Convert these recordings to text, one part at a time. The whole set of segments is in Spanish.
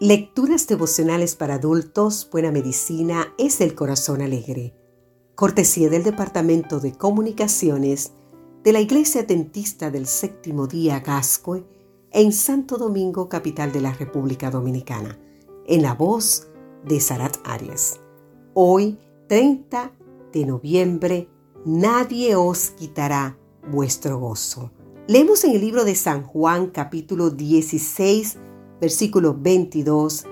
Lecturas devocionales para adultos, Buena Medicina es el Corazón Alegre. Cortesía del Departamento de Comunicaciones de la Iglesia Dentista del Séptimo Día Gascue en Santo Domingo, capital de la República Dominicana, en la voz de Sarat Arias. Hoy, 30 de noviembre, nadie os quitará vuestro gozo. Leemos en el libro de San Juan capítulo 16 versículo 22,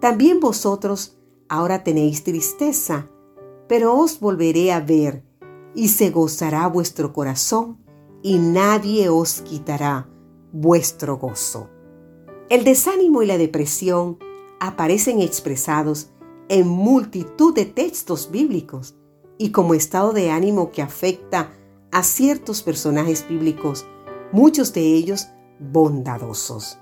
también vosotros ahora tenéis tristeza, pero os volveré a ver, y se gozará vuestro corazón, y nadie os quitará vuestro gozo. El desánimo y la depresión aparecen expresados en multitud de textos bíblicos y como estado de ánimo que afecta a ciertos personajes bíblicos, muchos de ellos bondadosos.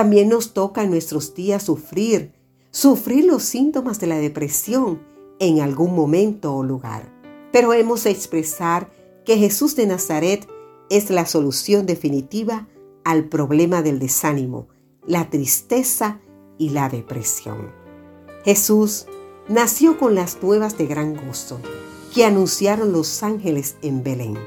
También nos toca en nuestros días sufrir, sufrir los síntomas de la depresión en algún momento o lugar. Pero hemos de expresar que Jesús de Nazaret es la solución definitiva al problema del desánimo, la tristeza y la depresión. Jesús nació con las nuevas de gran gozo que anunciaron los ángeles en Belén.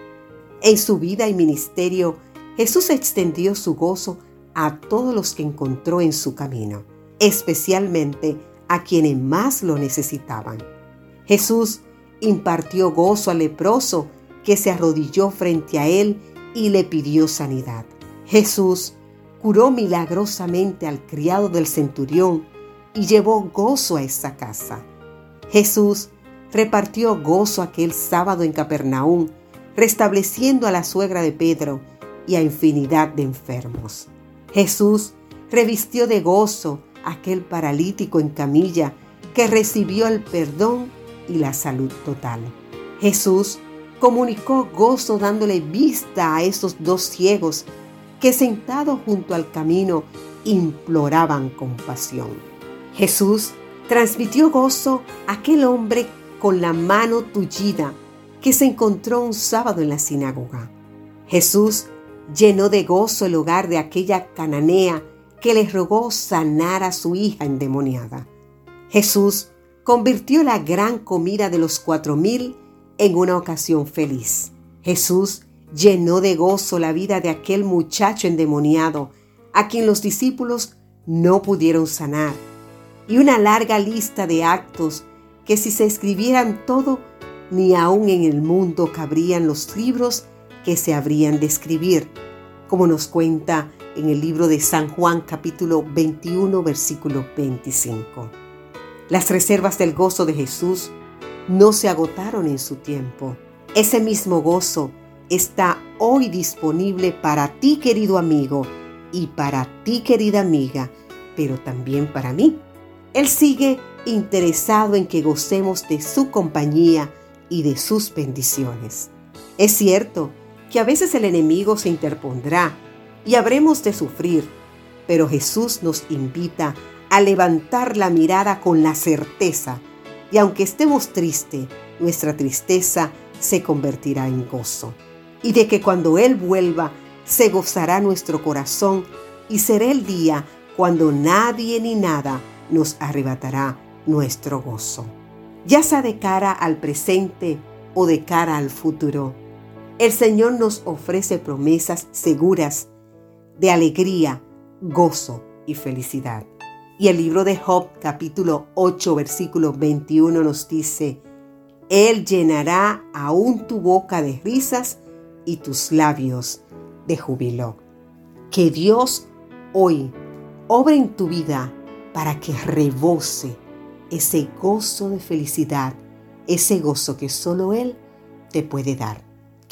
En su vida y ministerio, Jesús extendió su gozo a todos los que encontró en su camino, especialmente a quienes más lo necesitaban. Jesús impartió gozo al leproso que se arrodilló frente a él y le pidió sanidad. Jesús curó milagrosamente al criado del centurión y llevó gozo a esa casa. Jesús repartió gozo aquel sábado en Capernaum, restableciendo a la suegra de Pedro y a infinidad de enfermos. Jesús revistió de gozo aquel paralítico en camilla que recibió el perdón y la salud total. Jesús comunicó gozo dándole vista a esos dos ciegos que sentados junto al camino imploraban compasión. Jesús transmitió gozo a aquel hombre con la mano tullida que se encontró un sábado en la sinagoga. Jesús llenó de gozo el hogar de aquella cananea que le rogó sanar a su hija endemoniada. Jesús convirtió la gran comida de los cuatro mil en una ocasión feliz. Jesús llenó de gozo la vida de aquel muchacho endemoniado a quien los discípulos no pudieron sanar. Y una larga lista de actos que si se escribieran todo, ni aún en el mundo cabrían los libros que se habrían de escribir, como nos cuenta en el libro de San Juan capítulo 21 versículo 25. Las reservas del gozo de Jesús no se agotaron en su tiempo. Ese mismo gozo está hoy disponible para ti querido amigo y para ti querida amiga, pero también para mí. Él sigue interesado en que gocemos de su compañía y de sus bendiciones. Es cierto que a veces el enemigo se interpondrá y habremos de sufrir, pero Jesús nos invita a levantar la mirada con la certeza y aunque estemos tristes, nuestra tristeza se convertirá en gozo. Y de que cuando Él vuelva, se gozará nuestro corazón y será el día cuando nadie ni nada nos arrebatará nuestro gozo. Ya sea de cara al presente o de cara al futuro. El Señor nos ofrece promesas seguras de alegría, gozo y felicidad. Y el libro de Job capítulo 8 versículo 21 nos dice, Él llenará aún tu boca de risas y tus labios de júbilo. Que Dios hoy obre en tu vida para que rebose ese gozo de felicidad, ese gozo que solo Él te puede dar.